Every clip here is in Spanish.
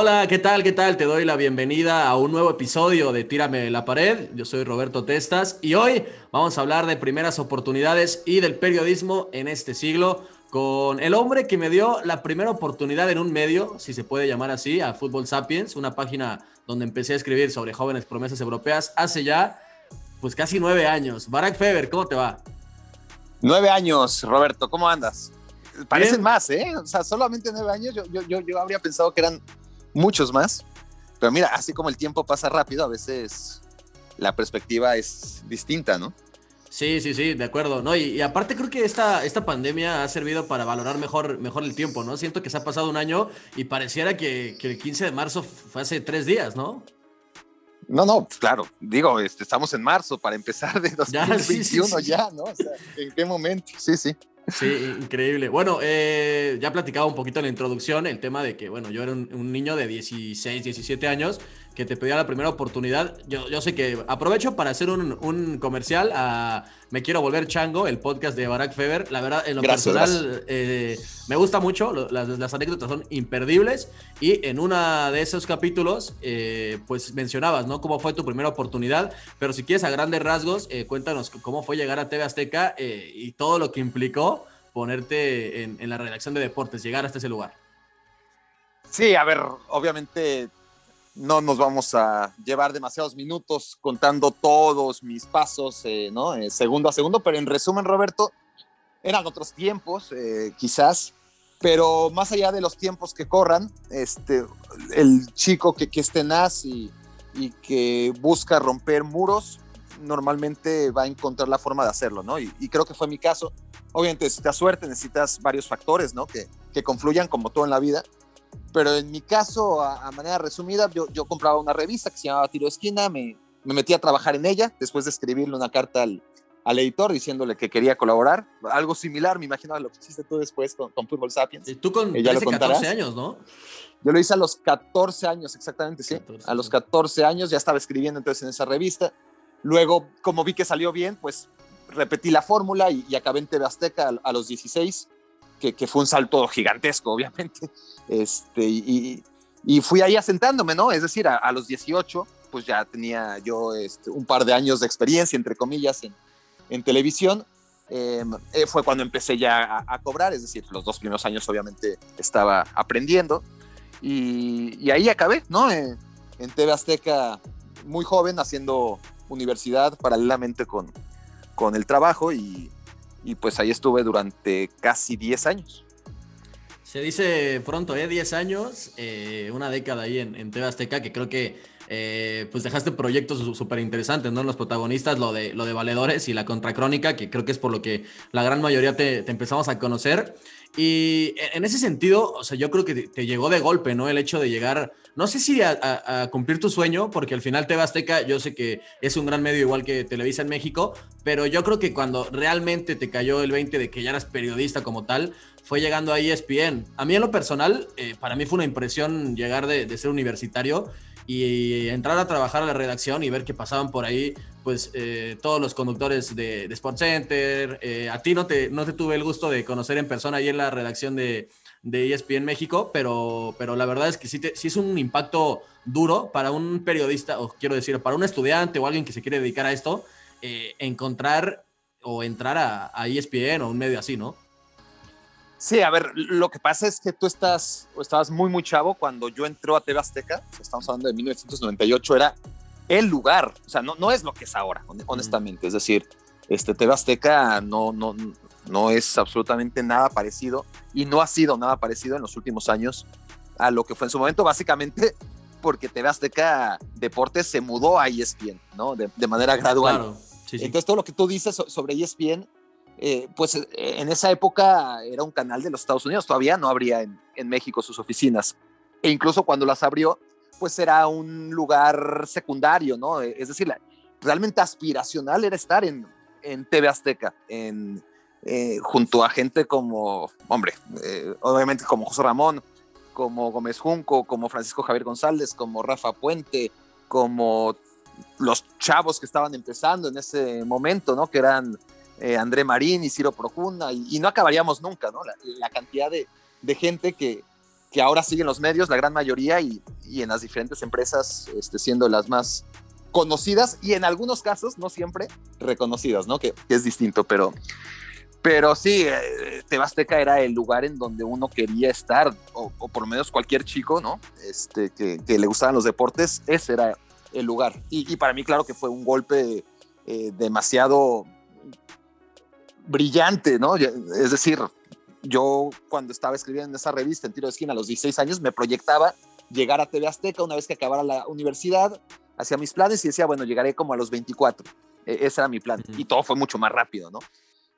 Hola, ¿qué tal? ¿Qué tal? Te doy la bienvenida a un nuevo episodio de Tírame la pared. Yo soy Roberto Testas y hoy vamos a hablar de primeras oportunidades y del periodismo en este siglo con el hombre que me dio la primera oportunidad en un medio, si se puede llamar así, a Fútbol Sapiens, una página donde empecé a escribir sobre jóvenes promesas europeas hace ya pues casi nueve años. Barack Feber, ¿cómo te va? Nueve años, Roberto, ¿cómo andas? Parecen más, ¿eh? O sea, solamente nueve años, yo, yo, yo, yo habría pensado que eran muchos más. Pero mira, así como el tiempo pasa rápido, a veces la perspectiva es distinta, ¿no? Sí, sí, sí, de acuerdo. No, y, aparte creo que esta, esta pandemia ha servido para valorar mejor, mejor el tiempo, ¿no? Siento que se ha pasado un año y pareciera que, que el 15 de marzo fue hace tres días, ¿no? No, no, pues claro, digo, este, estamos en marzo para empezar de 2021 ya, ya ¿no? O sea, ¿en qué momento? Sí, sí. Sí, increíble. Bueno, eh, ya platicaba un poquito en la introducción el tema de que, bueno, yo era un, niño de 16, 17 años que te pedía la primera oportunidad. Yo, yo sé que aprovecho para hacer un, un, comercial a Me Quiero Volver Chango, el podcast de Barack Feber. La verdad, en lo gracias, personal, gracias. Eh, me gusta mucho. Las, las, anécdotas son imperdibles. Y en uno de esos capítulos, eh, pues mencionabas, ¿no? Cómo fue tu primera oportunidad. Pero si quieres, a grandes rasgos, eh, cuéntanos cómo fue llegar a TV Azteca eh, y todo lo que implicó ponerte en, en la redacción de deportes, llegar hasta ese lugar. Sí, a ver, obviamente no nos vamos a llevar demasiados minutos contando todos mis pasos, eh, ¿no? Eh, segundo a segundo, pero en resumen, Roberto, eran otros tiempos, eh, quizás, pero más allá de los tiempos que corran, este, el chico que, que es tenaz y, que busca romper muros, normalmente va a encontrar la forma de hacerlo, ¿no? Y, y creo que fue mi caso. Obviamente necesitas suerte, necesitas varios factores, ¿no? Que, que confluyan como todo en la vida pero en mi caso, a, a manera resumida, yo, yo, compraba una revista que se llamaba Tiro Esquina, me, me metí a trabajar en ella después de escribirle una carta al, al, editor diciéndole que quería colaborar. Algo similar, me imagino, a lo que hiciste tú después con, con Football Sapiens. Y tú con 13, 14 años, ¿no? Yo lo hice a los 14 años, exactamente, sí. 14, a los 14 años ya estaba escribiendo entonces en esa revista. Luego, como vi que salió bien, pues repetí la fórmula y, y acabé en TV Azteca a, a los 16 que, que, fue un salto gigantesco, obviamente. Este, y, y fui ahí asentándome, ¿no? Es decir, a, a los 18, pues ya tenía yo este, un par de años de experiencia, entre comillas, en, en televisión. Eh, fue cuando empecé ya a, a, cobrar, es decir, los dos primeros años obviamente estaba aprendiendo. Y, y ahí acabé, ¿no? Eh, en TV Azteca, muy joven, haciendo universidad paralelamente con, con el trabajo y, y pues ahí estuve durante casi 10 años. Se dice pronto, ¿eh? 10 años, eh, una década ahí en, en TV Azteca, que creo que eh, pues dejaste proyectos súper interesantes, ¿no? Los protagonistas, lo de, lo de Valedores y la Contracrónica, que creo que es por lo que la gran mayoría te, te empezamos a conocer. Y en ese sentido, o sea, yo creo que te, llegó de golpe, ¿no? El hecho de llegar, no sé si a, cumplir tu sueño, porque al final TV Azteca, yo sé que es un gran medio igual que Televisa en México, pero yo creo que cuando realmente te cayó el 20 de que ya eras periodista como tal, fue llegando a ESPN. A mí en lo personal, eh, para mí fue una impresión llegar de, de, ser universitario y entrar a trabajar a la redacción y ver que pasaban por ahí, pues eh, todos los conductores de, de Sport Center. Eh, a ti no te, no te tuve el gusto de conocer en persona ahí en la redacción de, de ESPN México, pero, pero la verdad es que sí, es un impacto duro para un periodista, o quiero decir, para un estudiante o alguien que se quiere dedicar a esto, eh, encontrar o entrar a, ESPN o un medio así, ¿no? Sí, a ver, lo que pasa es que tú estás, estabas muy, muy chavo cuando yo entré a TV Azteca, estamos hablando de 1998, era el lugar, o sea, no, no es lo que es ahora, honestamente, es decir, este TV Azteca no, no, no es absolutamente nada parecido y no ha sido nada parecido en los últimos años a lo que fue en su momento, básicamente porque TV Azteca Deportes se mudó a ESPN, ¿no? De, de manera gradual. Claro, sí, sí. Entonces, todo lo que tú dices sobre ESPN eh, pues en esa época era un canal de los Estados Unidos, todavía no habría en, en, México sus oficinas. E incluso cuando las abrió, pues era un lugar secundario, ¿no? Es decir, realmente aspiracional era estar en, en TV Azteca, en, eh, junto a gente como, hombre, eh, obviamente como José Ramón, como Gómez Junco, como Francisco Javier González, como Rafa Puente, como los chavos que estaban empezando en ese momento, ¿no? Que eran eh, André Marín y Ciro Procuna, y, y, no acabaríamos nunca, ¿no? La, la cantidad de, de, gente que, que ahora siguen los medios, la gran mayoría, y, y en las diferentes empresas este, siendo las más conocidas y en algunos casos, no siempre, reconocidas, ¿no? Que, es distinto, pero, pero sí, eh, Tebasteca era el lugar en donde uno quería estar, o, por lo menos cualquier chico, ¿no? Este, que, le gustaban los deportes, ese era el lugar. Y, y para mí, claro que fue un golpe eh, demasiado brillante, ¿no? Es decir, yo cuando estaba escribiendo en esa revista en tiro de esquina a los 16 años me proyectaba llegar a TV Azteca una vez que acabara la universidad, hacía mis planes y decía, bueno, llegaré como a los 24. E, ese era mi plan. Y todo fue mucho más rápido, ¿no?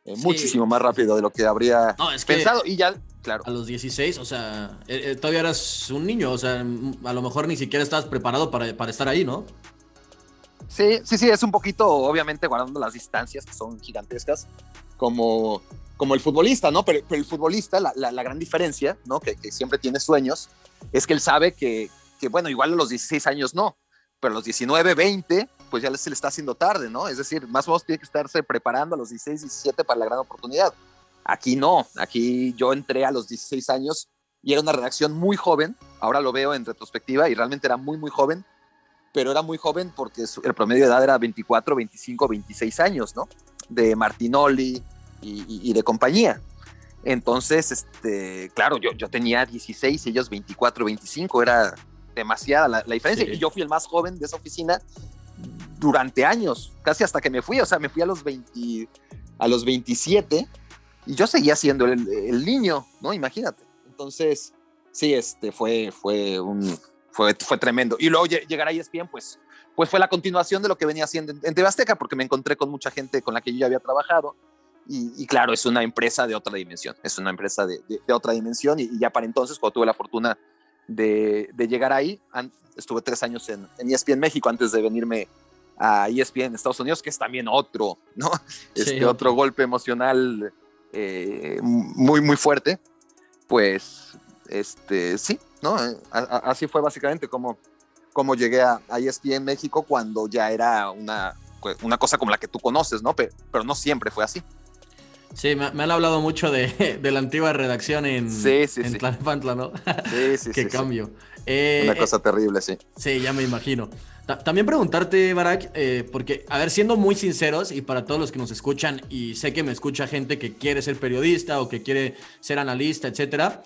Eh, muchísimo más rápido de lo que habría pensado. Y ya, claro. A los 16, o sea, eh, eh, todavía eras un niño, o sea, a lo mejor ni siquiera estabas preparado para, para estar ahí, ¿no? Sí, sí, sí, es un poquito, obviamente, guardando las distancias que son gigantescas, como, como el futbolista, ¿no? Pero, el futbolista, la, la, gran diferencia, ¿no? Que, siempre tiene sueños, es que él sabe que, que, bueno, igual a los 16 años no, pero a los 19, 20, pues ya se le está haciendo tarde, ¿no? Es decir, más o menos tiene que estarse preparando a los 16, 17 para la gran oportunidad. Aquí no, aquí yo entré a los 16 años y era una redacción muy joven, ahora lo veo en retrospectiva y realmente era muy, muy joven, pero era muy joven porque el promedio de edad era 24, 25, 26 años, ¿no? De Martinoli y, de compañía. Entonces, este, claro, yo, yo tenía 16 y ellos 24, 25, era demasiada la, diferencia. Y yo fui el más joven de esa oficina durante años, casi hasta que me fui, o sea, me fui a los 20, a los 27 y yo seguía siendo el, niño, ¿no? Imagínate. Entonces, sí, este fue, fue un, fue, fue tremendo. Y luego llegar a ESPN, pues, pues fue la continuación de lo que venía haciendo en, TV Azteca, porque me encontré con mucha gente con la que yo ya había trabajado. Y, claro, es una empresa de otra dimensión, es una empresa de, de, otra dimensión. Y, y, ya para entonces, cuando tuve la fortuna de, llegar ahí. Estuve tres años en, en, ESPN México antes de venirme a ESPN en Estados Unidos, que es también otro, ¿no? Este otro golpe emocional eh, muy, muy fuerte. Pues, este, sí, ¿no? así fue básicamente como, como llegué a, a, ESPN México cuando ya era una, una cosa como la que tú conoces, ¿no? pero no siempre fue así. Sí, me, han hablado mucho de, la antigua redacción en, sí, sí, en ¿no? Sí, sí, Qué cambio. Eh, Una cosa terrible, sí. Sí, ya me imagino. también preguntarte, Barak, eh, porque, a ver, siendo muy sinceros y para todos los que nos escuchan, y sé que me escucha gente que quiere ser periodista o que quiere ser analista, etcétera,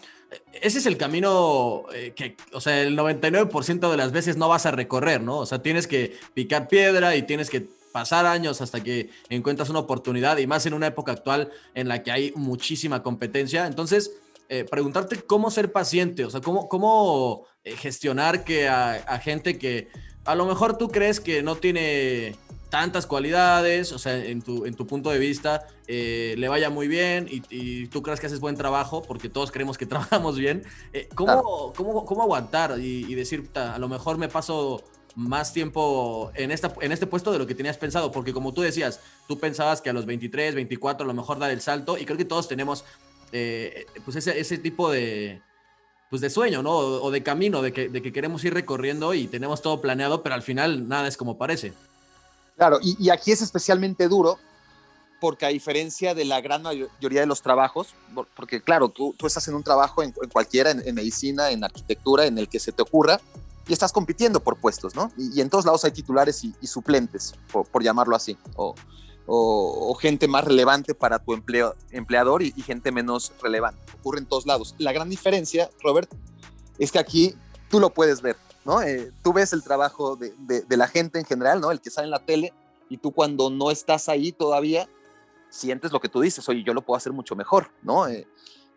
ese es el camino eh, que, o sea, el 99% de las veces no vas a recorrer, ¿no? O sea, tienes que picar piedra y tienes que pasar años hasta que encuentras una oportunidad y más en una época actual en la que hay muchísima competencia. Entonces, eh, preguntarte cómo ser paciente, o sea, cómo, cómo eh, gestionar que a, gente que a lo mejor tú crees que no tiene tantas cualidades, o sea, en tu, en tu punto de vista, eh, le vaya muy bien y, tú crees que haces buen trabajo, porque todos creemos que trabajamos bien, ¿cómo, cómo, ¿cómo, aguantar y, y decir, a lo mejor me paso más tiempo en, esta, en este puesto de lo que tenías pensado, porque como tú decías, tú pensabas que a los 23, 24 a lo mejor dar el salto, y creo que todos tenemos eh, pues ese, ese, tipo de, pues de sueño, ¿no? O, de camino, de que, de que, queremos ir recorriendo y tenemos todo planeado, pero al final nada es como parece. Claro, y, aquí es especialmente duro porque a diferencia de la gran mayoría de los trabajos, porque claro, tú, tú estás en un trabajo en, cualquiera, en, medicina, en arquitectura, en el que se te ocurra, y estás compitiendo por puestos, ¿no? Y, en todos lados hay titulares y, suplentes, por, llamarlo así, o, o, gente más relevante para tu empleo, empleador y, gente menos relevante. Ocurre en todos lados. La gran diferencia, Robert, es que aquí tú lo puedes ver, ¿no? Eh, tú ves el trabajo de, de, la gente en general, ¿no? El que sale en la tele y tú cuando no estás ahí todavía, sientes lo que tú dices, oye, yo lo puedo hacer mucho mejor, ¿no? Eh,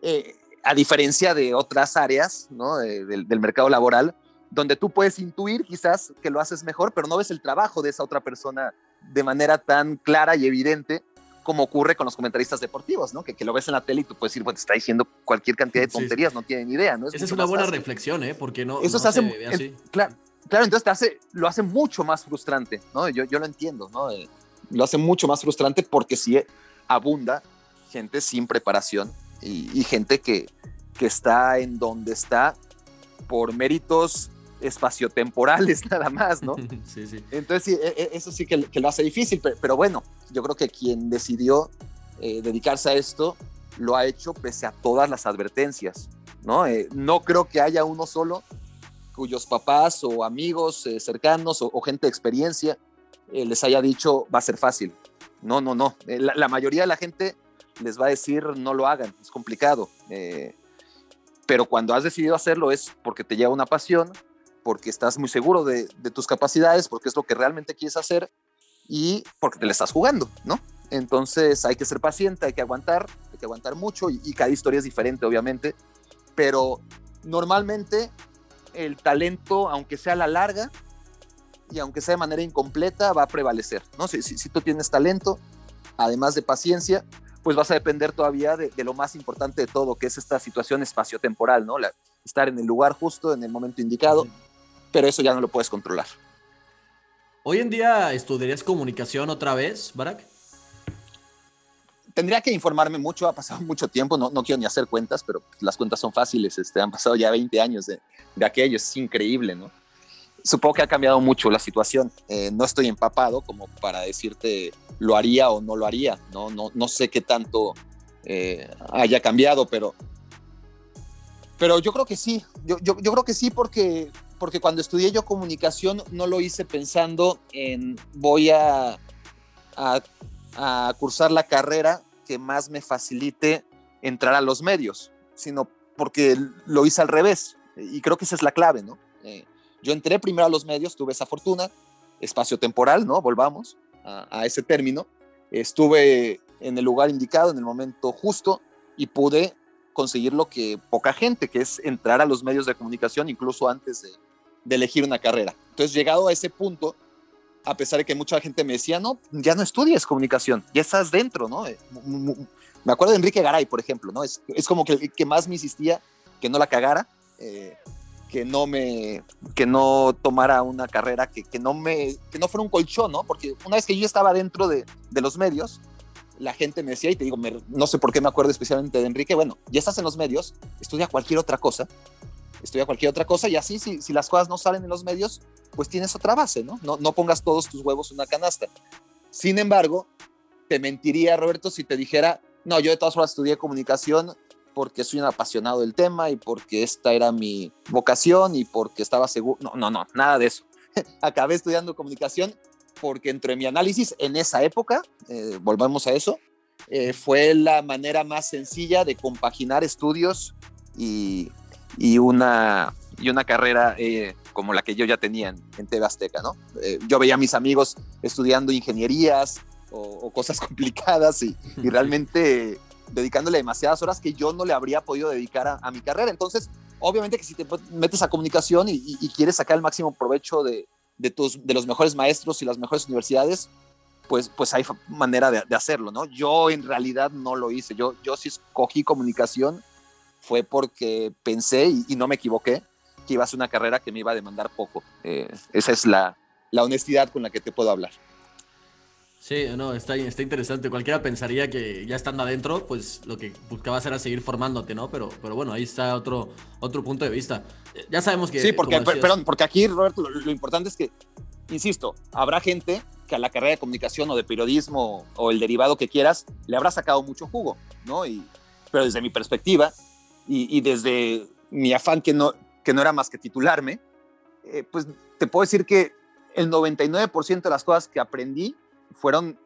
eh, a diferencia de otras áreas, ¿no? del, del mercado laboral, donde tú puedes intuir quizás que lo haces mejor, pero no ves el trabajo de esa otra persona de manera tan clara y evidente como ocurre con los comentaristas deportivos, ¿no? Que, que lo ves en la tele y tú puedes decir, bueno, te está diciendo cualquier cantidad de tonterías, no tienen idea, ¿no? Esa es una buena reflexión, ¿eh? Porque no. Eso se hace. claro, claro, entonces te hace, lo hace mucho más frustrante, ¿no? Yo, yo lo entiendo, ¿no? Eh, lo hace mucho más frustrante porque sí abunda gente sin preparación y, y gente que, que está en donde está por méritos espaciotemporales nada más, ¿no? sí, sí. Entonces, sí, e, e, eso sí que, lo hace difícil, pero, bueno, yo creo que quien decidió eh, dedicarse a esto lo ha hecho pese a todas las advertencias. ¿no? Eh, no creo que haya uno solo cuyos papás o amigos eh, cercanos o, gente de experiencia les haya dicho va a ser fácil. No, no, no. La, mayoría de la gente les va a decir no lo hagan, es complicado. pero cuando has decidido hacerlo es porque te lleva una pasión, porque estás muy seguro de, tus capacidades, porque es lo que realmente quieres hacer y porque te le estás jugando, ¿no? Entonces hay que ser paciente, hay que aguantar, hay que aguantar mucho y, cada historia es diferente, obviamente, pero normalmente el talento, aunque sea a la larga y aunque sea de manera incompleta, va a prevalecer, ¿no? Si, si, tú tienes talento, además de paciencia, pues vas a depender todavía de, lo más importante de todo, que es esta situación espaciotemporal, ¿no? estar en el lugar justo, en el momento indicado pero eso ya no lo puedes controlar. Hoy en día estudiarías comunicación otra vez, Barack? Tendría que informarme mucho, ha pasado mucho tiempo, no, no quiero ni hacer cuentas, pero las cuentas son fáciles, este, han pasado ya 20 años de, de aquello, es increíble, ¿no? Supongo que ha cambiado mucho la situación, eh, no estoy empapado como para decirte lo haría o no lo haría, no, no, no sé qué tanto eh, haya cambiado, pero, pero yo creo que sí, yo, yo, yo creo que sí porque porque cuando estudié yo comunicación no lo hice pensando en voy a, a, cursar la carrera que más me facilite entrar a los medios, sino porque lo hice al revés. Y creo que esa es la clave, ¿no? Eh, yo entré primero a los medios, tuve esa fortuna, espacio temporal, ¿no? Volvamos a, a ese término. Estuve en el lugar indicado, en el momento justo, y pude conseguir lo que poca gente, que es entrar a los medios de comunicación incluso antes de, de elegir una carrera. Entonces, llegado a ese punto, a pesar de que mucha gente me decía, no, ya no estudias comunicación, ya estás dentro, ¿no? Eh, me acuerdo de Enrique Garay, por ejemplo, ¿no? Es, es como que que más me insistía que no la cagara, eh, que no me, que no tomara una carrera, que, que, no me, que no fuera un colchón, ¿no? Porque una vez que yo estaba dentro de, de los medios, la gente me decía, y te digo, no sé por qué me acuerdo especialmente de Enrique, bueno, ya estás en los medios, estudia cualquier otra cosa, estudia cualquier otra cosa y así si, si las cosas no salen en los medios, pues tienes otra base, ¿no? ¿no? No pongas todos tus huevos en una canasta. Sin embargo, te mentiría, Roberto, si te dijera, no, yo de todas formas estudié comunicación porque soy un apasionado del tema y porque esta era mi vocación y porque estaba seguro. No, no, no, nada de eso. Acabé estudiando comunicación porque entre mi análisis en esa época, eh, volvamos a eso, eh, fue la manera más sencilla de compaginar estudios y, y una, y una carrera eh, como la que yo ya tenía en, en TV Azteca, ¿no? Eh, yo veía a mis amigos estudiando ingenierías o, cosas complicadas y, realmente dedicándole demasiadas horas que yo no le habría podido dedicar a, mi carrera. Entonces, obviamente que si te metes a comunicación y, y quieres sacar el máximo provecho de, de, tus, de los mejores maestros y las mejores universidades, pues, pues hay manera de, de, hacerlo, ¿no? Yo en realidad no lo hice, yo, yo sí escogí comunicación fue porque pensé, y, no me equivoqué, que iba a ser una carrera que me iba a demandar poco. Eh, esa es la, la, honestidad con la que te puedo hablar. Sí, no, está, está interesante. Cualquiera pensaría que ya estando adentro, pues lo que buscabas era seguir formándote, ¿no? Pero, pero bueno, ahí está otro, otro punto de vista. Ya sabemos que... Sí, porque, perdón, porque aquí, Roberto, lo, lo importante es que, insisto, habrá gente que a la carrera de comunicación o de periodismo o el derivado que quieras le habrá sacado mucho jugo, ¿no? Y, pero desde mi perspectiva, y, desde mi afán que no, que no era más que titularme, eh, pues te puedo decir que el 99% de las cosas que aprendí fueron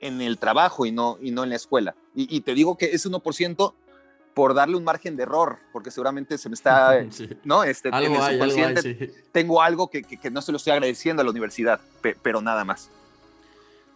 en el trabajo y no, y no en la escuela. Y, te digo que es 1% por darle un margen de error, porque seguramente se me está, ¿no? Este, algo tengo algo que, que, no se lo estoy agradeciendo a la universidad, pero nada más.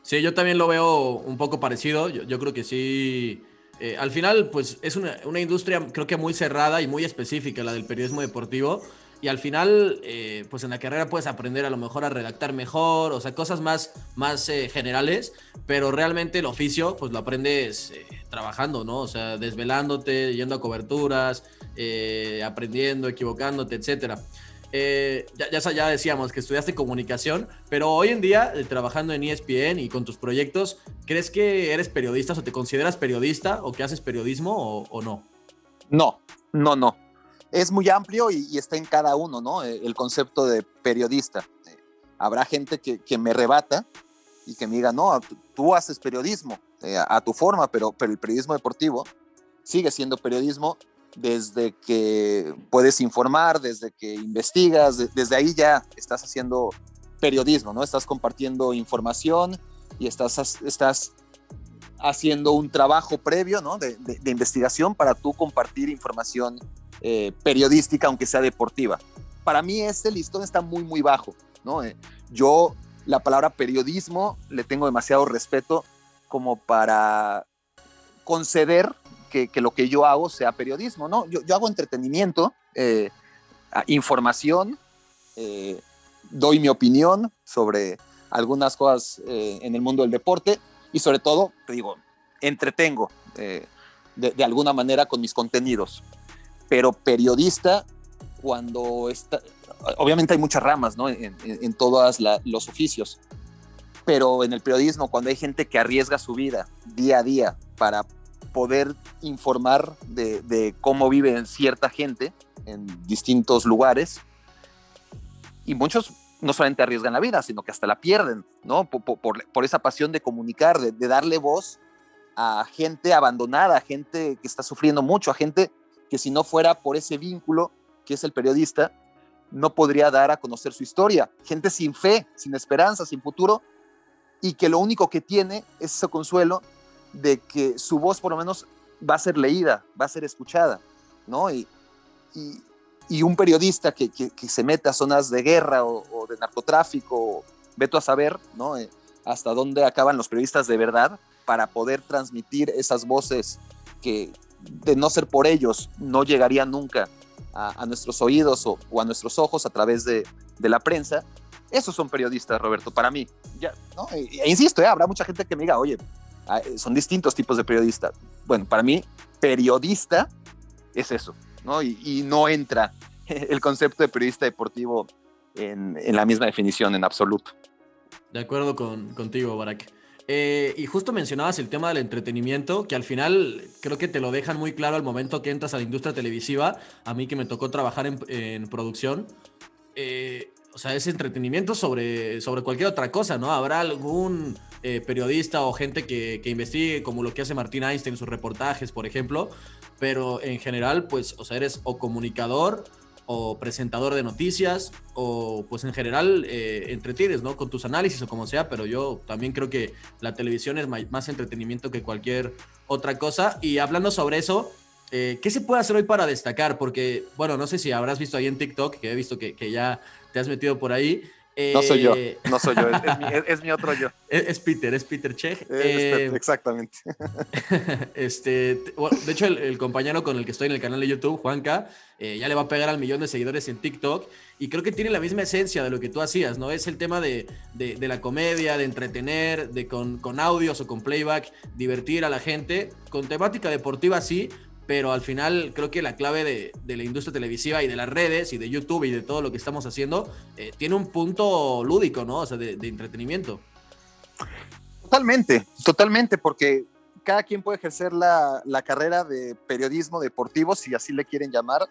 Sí, yo también lo veo un poco parecido. Yo, yo creo que sí eh, al final, pues es una, industria creo que muy cerrada y muy específica, la del periodismo deportivo. Y al final, eh, pues en la carrera puedes aprender a lo mejor a redactar mejor, o sea, cosas más, más eh, generales, pero realmente el oficio, pues lo aprendes trabajando, ¿no? O sea, desvelándote, yendo a coberturas, aprendiendo, equivocándote, etcétera. Eh, ya, ya, decíamos que estudiaste comunicación, pero hoy en día, eh, trabajando en ESPN y con tus proyectos, ¿crees que eres periodista o te consideras periodista o que haces periodismo o, no? No, no, no. Es muy amplio y, está en cada uno, ¿no? Eh, el concepto de periodista. habrá gente que, me rebata y que me diga, no, tú, haces periodismo a, tu forma, pero, pero el periodismo deportivo sigue siendo periodismo desde que puedes informar, desde que investigas, desde ahí ya estás haciendo periodismo, ¿no? Estás compartiendo información y estás, estás haciendo un trabajo previo, ¿no? De, investigación para tú compartir información eh, periodística, aunque sea deportiva. Para mí este listón está muy, muy bajo, ¿no? Eh, yo la palabra periodismo le tengo demasiado respeto como para conceder que, lo que yo hago sea periodismo, ¿no? Yo, hago entretenimiento, eh, información, eh, doy mi opinión sobre algunas cosas eh, en el mundo del deporte y sobre todo, digo, entretengo de, alguna manera con mis contenidos. Pero periodista, cuando está, obviamente hay muchas ramas, ¿no? En, en, todos los oficios, pero en el periodismo, cuando hay gente que arriesga su vida día a día para poder informar de, cómo vive cierta gente en distintos lugares. Y muchos no solamente arriesgan la vida, sino que hasta la pierden, ¿no? Por, esa pasión de comunicar, de, darle voz a gente abandonada, a gente que está sufriendo mucho, a gente que si no fuera por ese vínculo que es el periodista, no podría dar a conocer su historia. Gente sin fe, sin esperanza, sin futuro, y que lo único que tiene es ese consuelo de que su voz por lo menos va a ser leída, va a ser escuchada, ¿no? Y, y, un periodista que, que, se meta a zonas de guerra o, de narcotráfico, veto a saber, ¿no? Eh, hasta dónde acaban los periodistas de verdad para poder transmitir esas voces que de no ser por ellos no llegarían nunca a, nuestros oídos o, a nuestros ojos a través de, de, la prensa. Esos son periodistas, Roberto, para mí. Ya, e, e insisto, ¿eh? habrá mucha gente que me diga, oye, son distintos tipos de periodista. Bueno, para mí, periodista es eso, ¿no? Y, no entra el concepto de periodista deportivo en, la misma definición en absoluto. De acuerdo con, contigo, Barak. Eh, y justo mencionabas el tema del entretenimiento, que al final creo que te lo dejan muy claro al momento que entras a la industria televisiva. A mí que me tocó trabajar en, producción. Eh, o sea, es entretenimiento sobre, sobre cualquier otra cosa, ¿no? Habrá algún eh, periodista o gente que, investigue, como lo que hace Martín Einstein en sus reportajes, por ejemplo, pero en general, pues, o sea, eres o comunicador o presentador de noticias o pues en general eh, entretienes, ¿no? Con tus análisis o como sea, pero yo también creo que la televisión es más entretenimiento que cualquier otra cosa. Y hablando sobre eso, eh, ¿qué se puede hacer hoy para destacar? Porque, bueno, no sé si habrás visto ahí en TikTok, que he visto que, que ya te has metido por ahí, no soy yo, eh, no soy yo, es, mi, otro yo. Es, Peter, es Peter Chech. Eh, exactamente. este, de hecho, el, compañero con el que estoy en el canal de YouTube, Juanca, eh, ya le va a pegar al millón de seguidores en TikTok y creo que tiene la misma esencia de lo que tú hacías, ¿no? Es el tema de, de, la comedia, de entretener, de con, con audios o con playback, divertir a la gente, con temática deportiva sí, pero al final creo que la clave de, la industria televisiva y de las redes y de YouTube y de todo lo que estamos haciendo eh, tiene un punto lúdico, ¿no? O sea, de, entretenimiento. Totalmente, totalmente, porque cada quien puede ejercer la, carrera de periodismo deportivo, si así le quieren llamar,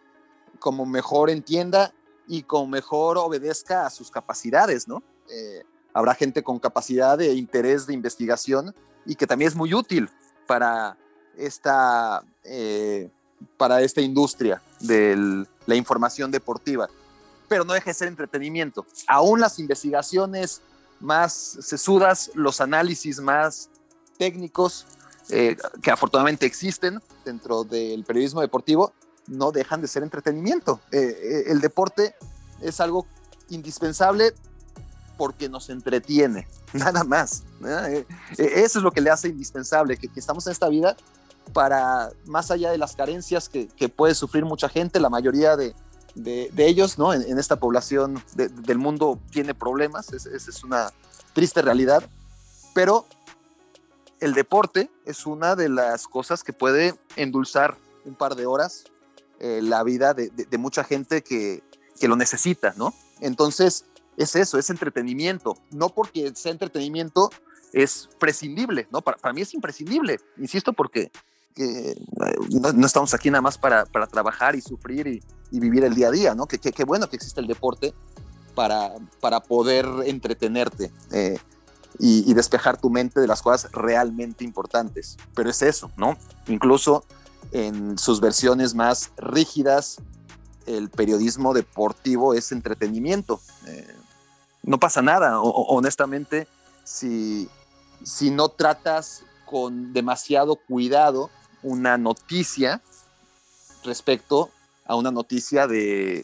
como mejor entienda y como mejor obedezca a sus capacidades, ¿no? Eh, habrá gente con capacidad de interés de investigación y que también es muy útil para esta, eh, para esta industria de la información deportiva, pero no deja de ser entretenimiento. Aún las investigaciones más sesudas, los análisis más técnicos, eh, que afortunadamente existen dentro del periodismo deportivo, no dejan de ser entretenimiento. Eh, el deporte es algo indispensable porque nos entretiene, nada más. Eso es lo que le hace indispensable, que, que estamos en esta vida para, más allá de las carencias que, puede sufrir mucha gente, la mayoría de, ellos, ¿no? En, esta población del mundo tiene problemas, esa es, una triste realidad, pero el deporte es una de las cosas que puede endulzar un par de horas eh, la vida de, mucha gente que, lo necesita, ¿no? Entonces, es eso, es entretenimiento. No porque sea entretenimiento es prescindible, ¿no? Para mí es imprescindible, insisto, porque que eh, no, estamos aquí nada más para, para trabajar y sufrir y, vivir el día a día, ¿no? Qué bueno que existe el deporte para, para poder entretenerte eh, y, despejar tu mente de las cosas realmente importantes. Pero es eso, ¿no? Incluso en sus versiones más rígidas, el periodismo deportivo es entretenimiento. Eh, no pasa nada, honestamente, si, si no tratas con demasiado cuidado una noticia respecto a una noticia de,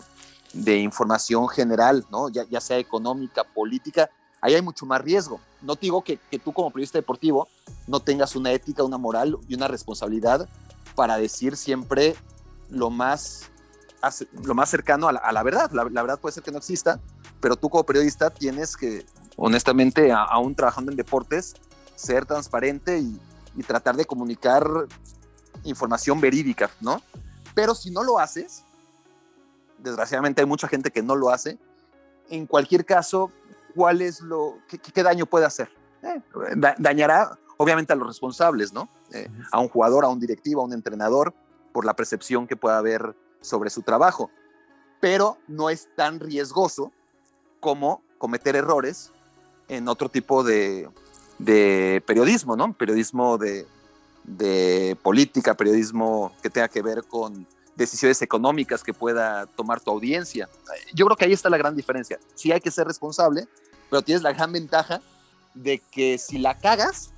de información general, ¿no? Ya, ya, sea económica, política, ahí hay mucho más riesgo. No te digo que, que, tú como periodista deportivo no tengas una ética, una moral y una responsabilidad para decir siempre lo más, lo más cercano a la, verdad. La, verdad puede ser que no exista, pero tú como periodista tienes que, honestamente, aún trabajando en deportes, ser transparente y tratar de comunicar información verídica, ¿no? Pero si no lo haces, desgraciadamente hay mucha gente que no lo hace, en cualquier caso, ¿cuál es lo, qué, daño puede hacer? Eh, dañará obviamente a los responsables, ¿no? Eh, a un jugador, a un directivo, a un entrenador, por la percepción que pueda haber sobre su trabajo. Pero no es tan riesgoso como cometer errores en otro tipo de, de periodismo, ¿no? Periodismo de, de política, periodismo que tenga que ver con decisiones económicas que pueda tomar tu audiencia. Yo creo que ahí está la gran diferencia. Sí hay que ser responsable, pero tienes la gran ventaja de que si la cagas,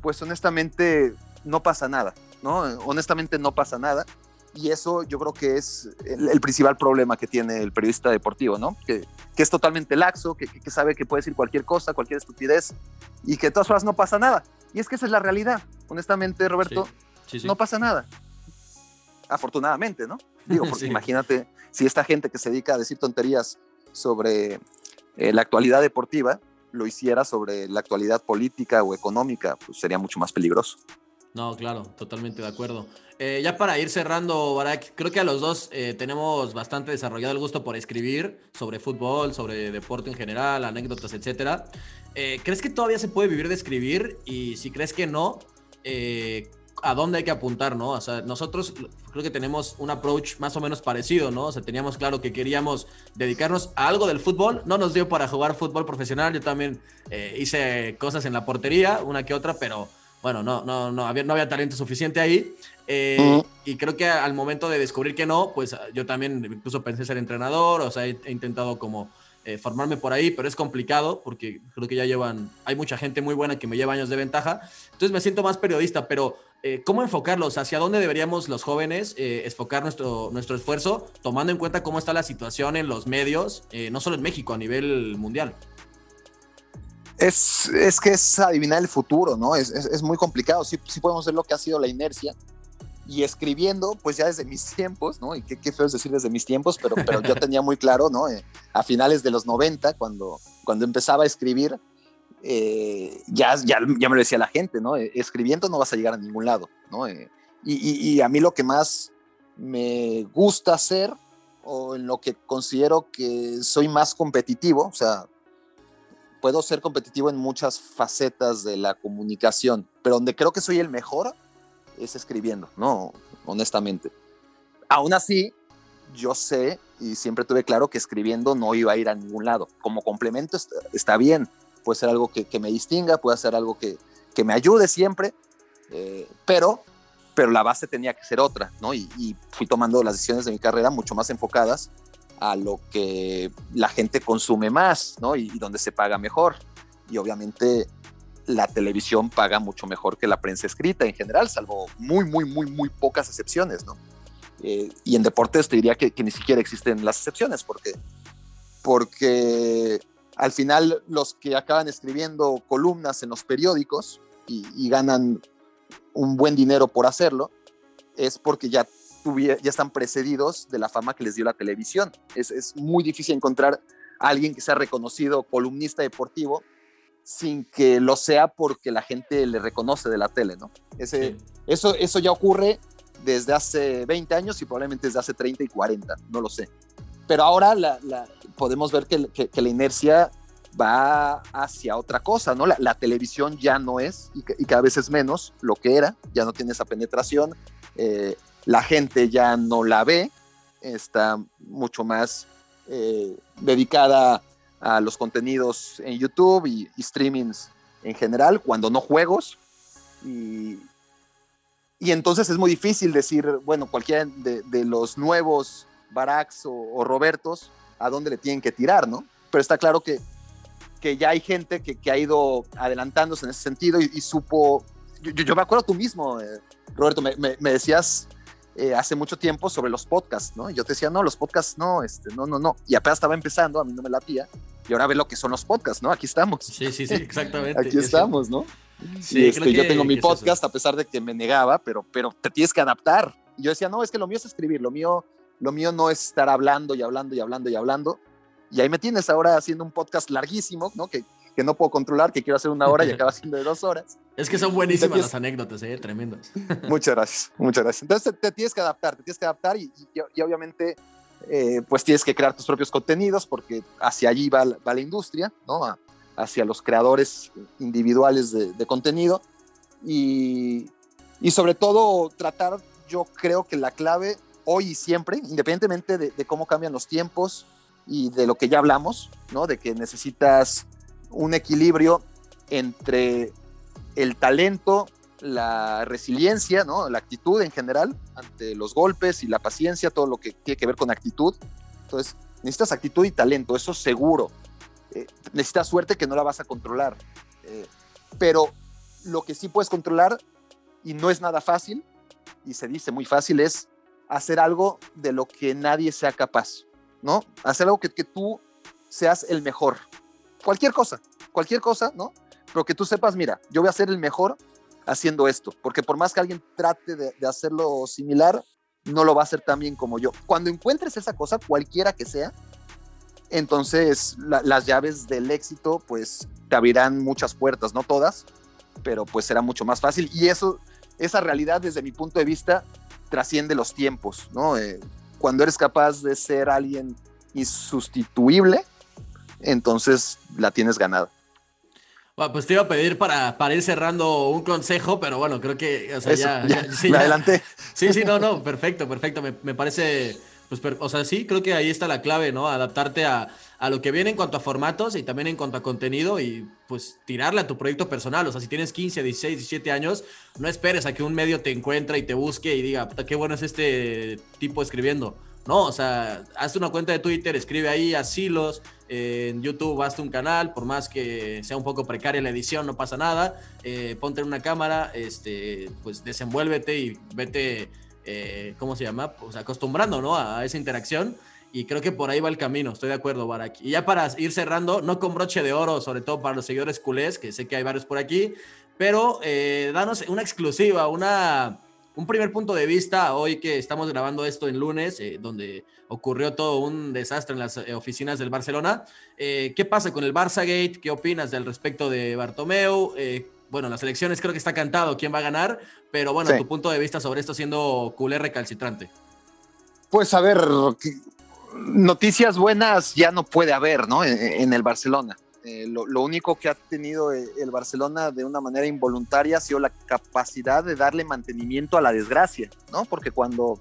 pues honestamente no pasa nada, ¿no? Honestamente no pasa nada. Y eso yo creo que es el, principal problema que tiene el periodista deportivo, ¿no? Que, que es totalmente laxo, que, que, sabe que puede decir cualquier cosa, cualquier estupidez, y que de todas formas no pasa nada. Y es que esa es la realidad. Honestamente, Roberto, no pasa nada afortunadamente, ¿no? Digo, porque imagínate si esta gente que se dedica a decir tonterías sobre eh, la actualidad deportiva lo hiciera sobre la actualidad política o económica, pues sería mucho más peligroso. No, claro, totalmente de acuerdo. Eh, ya para ir cerrando, Barak, creo que a los dos eh, tenemos bastante desarrollado el gusto por escribir sobre fútbol, sobre deporte en general, anécdotas, etc. ¿Crees que todavía se puede vivir de escribir? Y si crees que no, a dónde hay que apuntar, ¿no? O sea, nosotros creo que tenemos un approach más o menos parecido, ¿no? O sea, teníamos claro que queríamos dedicarnos a algo del fútbol. No nos dio para jugar fútbol profesional. Yo también eh, hice cosas en la portería, una que otra, pero bueno, no, no, no, había, no había talento suficiente ahí. Eh, y creo que al momento de descubrir que no, pues yo también incluso pensé ser entrenador, o sea, he, intentado como eh, formarme por ahí, pero es complicado porque creo que ya llevan, hay mucha gente muy buena que me lleva años de ventaja. Entonces me siento más periodista, pero eh, ¿cómo enfocarlos? ¿Hacia dónde deberíamos los jóvenes eh, enfocar nuestro, nuestro esfuerzo, tomando en cuenta cómo está la situación en los medios, no solo en México, a nivel mundial? Es, es que es adivinar el futuro, ¿no? Es, es, muy complicado. Sí, sí, podemos ver lo que ha sido la inercia. Y escribiendo, pues ya desde mis tiempos, ¿no? Y qué, qué feo es decir desde mis tiempos, pero, pero yo tenía muy claro, ¿no? a finales de los 90, cuando, cuando empezaba a escribir, eh, ya, ya, ya, me lo decía la gente, ¿no? Eh, escribiendo no vas a llegar a ningún lado, ¿no? Eh, y, y, a mí lo que más me gusta hacer, o en lo que considero que soy más competitivo, o sea, puedo ser competitivo en muchas facetas de la comunicación, pero donde creo que soy el mejor es escribiendo, ¿no? Honestamente. Aún así, yo sé y siempre tuve claro que escribiendo no iba a ir a ningún lado. Como complemento está, está bien, puede ser algo que, me distinga, puede ser algo que, me ayude siempre, eh, pero, pero la base tenía que ser otra, ¿no? Y, fui tomando las decisiones de mi carrera mucho más enfocadas a lo que la gente consume más, ¿no? Y, donde se paga mejor. Y obviamente la televisión paga mucho mejor que la prensa escrita en general, salvo muy, muy, muy, muy pocas excepciones, ¿no? Eh, y en deportes te diría que, que, ni siquiera existen las excepciones, porque, porque al final los que acaban escribiendo columnas en los periódicos y, ganan un buen dinero por hacerlo, es porque ya, ya están precedidos de la fama que les dio la televisión. Es, muy difícil encontrar a alguien que sea reconocido columnista deportivo sin que lo sea porque la gente le reconoce de la tele, ¿no? Ese, eso, eso ya ocurre desde hace 20 años y probablemente desde hace 30 y 40, no lo sé. Pero ahora la, podemos ver que, que, la inercia va hacia otra cosa, ¿no? La, televisión ya no es, y, cada vez es menos, lo que era, ya no tiene esa penetración, eh, la gente ya no la ve, está mucho más eh, dedicada a los contenidos en YouTube y, streamings en general, cuando no juegos, y, y entonces es muy difícil decir, bueno, cualquiera de, los nuevos Baracks o, Robertos, a dónde le tienen que tirar, ¿no? Pero está claro que, que ya hay gente que, que ha ido adelantándose en ese sentido y, supo, yo, yo, me acuerdo tú mismo, eh, Roberto, me, me, decías eh, hace mucho tiempo sobre los podcasts, ¿no? Y yo te decía, no, los podcasts no, este, no, no, no. Y apenas estaba empezando, a mí no me latía. Y ahora ve lo que son los podcasts, ¿no? Aquí estamos. Sí, sí, sí, exactamente. Aquí estamos, ¿no? Sí, este, yo tengo mi podcast a pesar de que me negaba, pero, pero te tienes que adaptar. Y yo decía, no, es que lo mío es escribir, lo mío, lo mío no es estar hablando y hablando y hablando y hablando. Y ahí me tienes ahora haciendo un podcast larguísimo, ¿no? Que, que no puedo controlar, que quiero hacer una hora y acaba siendo de dos horas. Es que son buenísimas las anécdotas, ¿eh? Tremendas. Muchas gracias, muchas gracias. Entonces te, tienes que adaptar, te tienes que adaptar y, y, obviamente eh, pues tienes que crear tus propios contenidos porque hacia allí va, va la industria, ¿no? hacia los creadores individuales de, contenido y, y, sobre todo tratar, yo creo que la clave hoy y siempre, independientemente de, cómo cambian los tiempos y de lo que ya hablamos, ¿no? de que necesitas un equilibrio entre el talento, la resiliencia, ¿no? la actitud en general ante los golpes y la paciencia, todo lo que tiene que ver con actitud. Entonces, necesitas actitud y talento, eso seguro. Eh, necesitas suerte que no la vas a controlar. Eh, pero lo que sí puedes controlar, y no es nada fácil, y se dice muy fácil, es hacer algo de lo que nadie sea capaz, ¿no? Hacer algo que, que tú seas el mejor. Cualquier cosa, cualquier cosa, ¿no? Pero que tú sepas, mira, yo voy a ser el mejor haciendo esto, porque por más que alguien trate de, hacerlo similar, no lo va a hacer tan bien como yo. Cuando encuentres esa cosa, cualquiera que sea, entonces, las llaves del éxito, pues, te abrirán muchas puertas, no todas, pero pues será mucho más fácil. Y eso, esa realidad, desde mi punto de vista, trasciende los tiempos, ¿no? Eh, cuando eres capaz de ser alguien insustituible, entonces la tienes ganada. Bueno, pues te iba a pedir para, para ir cerrando un consejo, pero bueno, creo que, o sea, ya, me adelanté. Sí, sí, no, no, perfecto, perfecto. Me, me parece pues, o sea, sí, creo que ahí está la clave, ¿no? Adaptarte a, lo que viene en cuanto a formatos y también en cuanto a contenido y pues tirarle a tu proyecto personal. O sea, si tienes 15, 16, 17 años, no esperes a que un medio te encuentre y te busque y diga, puta, qué bueno es este tipo escribiendo. No, o sea, hazte una cuenta de Twitter, escribe ahí, asilos, en YouTube hazte un canal, por más que sea un poco precaria la edición, no pasa nada, eh, ponte en una cámara, este, pues desenvuélvete y vete eh, ¿cómo se llama? Pues acostumbrando, ¿no? A, esa interacción. Y creo que por ahí va el camino, estoy de acuerdo, Barak. Y ya para ir cerrando, no con broche de oro, sobre todo para los seguidores culés, que sé que hay varios por aquí, pero eh, danos una exclusiva, una, un primer punto de vista hoy que estamos grabando esto en lunes, eh, donde ocurrió todo un desastre en las oficinas del Barcelona. ¿Qué pasa con el Barça Gate? ¿Qué opinas del respecto de Bartomeu? bueno, las elecciones creo que está cantado quién va a ganar, pero bueno, tu punto de vista sobre esto siendo culé recalcitrante. Pues a ver, noticias buenas ya no puede haber, ¿no? En, el Barcelona. Eh, lo, único que ha tenido eh, el Barcelona de una manera involuntaria ha sido la capacidad de darle mantenimiento a la desgracia, ¿no? Porque cuando,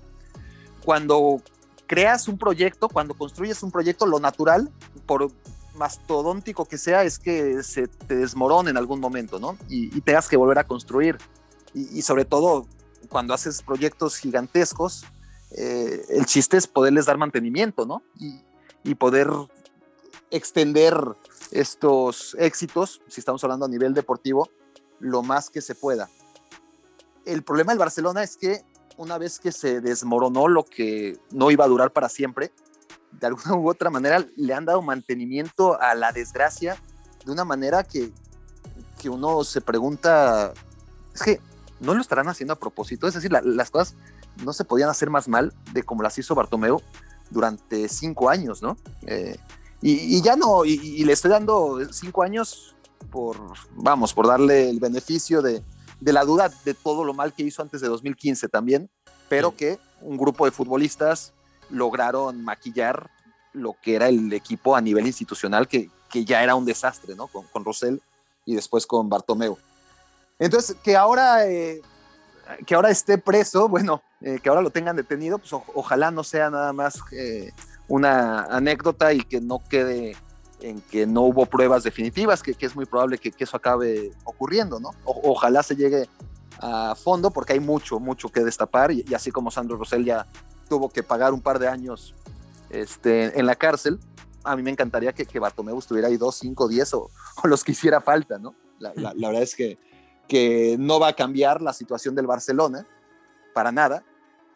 cuando creas un proyecto, cuando construyes un proyecto, lo natural, por mastodóntico que sea, es que se te desmorone en algún momento, ¿no? Y, tengas que volver a construir. Y, sobre todo, cuando haces proyectos gigantescos, eh, el chiste es poderles dar mantenimiento, ¿no? Y, y, poder extender estos éxitos, si estamos hablando a nivel deportivo, lo más que se pueda. El problema del Barcelona es que una vez que se desmoronó lo que no iba a durar para siempre, de alguna u otra manera le han dado mantenimiento a la desgracia de una manera que, que uno se pregunta, es que no lo estarán haciendo a propósito, es decir, las cosas no se podían hacer más mal de como las hizo Bartomeu durante cinco años, ¿no? Eh, y, ya no, y, le estoy dando cinco años por, vamos, por darle el beneficio de, de, la duda de todo lo mal que hizo antes de 2015 también, pero que un grupo de futbolistas lograron maquillar lo que era el equipo a nivel institucional, que, que ya era un desastre, ¿no? Con, con Rosell y después con Bartomeu. Entonces, que ahora, eh, que ahora esté preso, bueno, eh, que ahora lo tengan detenido, pues ojalá no sea nada más eh, una anécdota y que no quede en que no hubo pruebas definitivas, que, que es muy probable que, que, eso acabe ocurriendo, ¿no? ojalá se llegue a fondo porque hay mucho, mucho que destapar y, así como Sandro Rosell ya tuvo que pagar un par de años este, en la cárcel, a mí me encantaría que, que Bartomeu estuviera ahí dos, cinco, diez o, los que hiciera falta, ¿no? La, verdad es que, que no va a cambiar la situación del Barcelona para nada,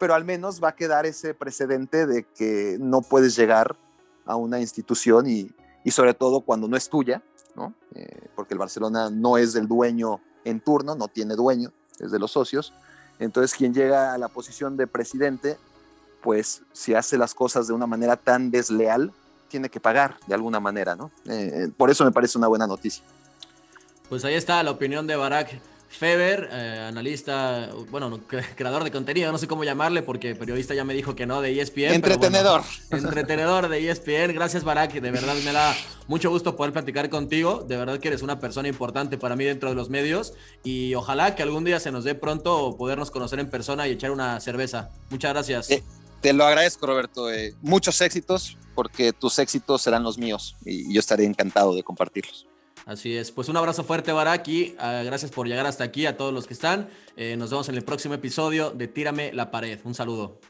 pero al menos va a quedar ese precedente de que no puedes llegar a una institución y, sobre todo cuando no es tuya, ¿no? Eh, porque el Barcelona no es del dueño en turno, no tiene dueño, es de los socios. Entonces, quien llega a la posición de presidente, pues si hace las cosas de una manera tan desleal, tiene que pagar de alguna manera, ¿no? Eh, por eso me parece una buena noticia. Pues ahí está la opinión de Barack Feber, eh, analista, bueno, creador de contenido, no sé cómo llamarle porque periodista ya me dijo que no de ESPN. Entretenedor. entretenedor de ESPN. Gracias, Barack. De verdad me da mucho gusto poder platicar contigo. De verdad que eres una persona importante para mí dentro de los medios y ojalá que algún día se nos dé pronto podernos conocer en persona y echar una cerveza. Muchas gracias. Eh, te lo agradezco, Roberto. Eh, muchos éxitos porque tus éxitos serán los míos y yo estaré encantado de compartirlos. Así es, pues un abrazo fuerte Baraki, ah, gracias por llegar hasta aquí a todos los que están. Eh, nos vemos en el próximo episodio de Tírame la pared. Un saludo.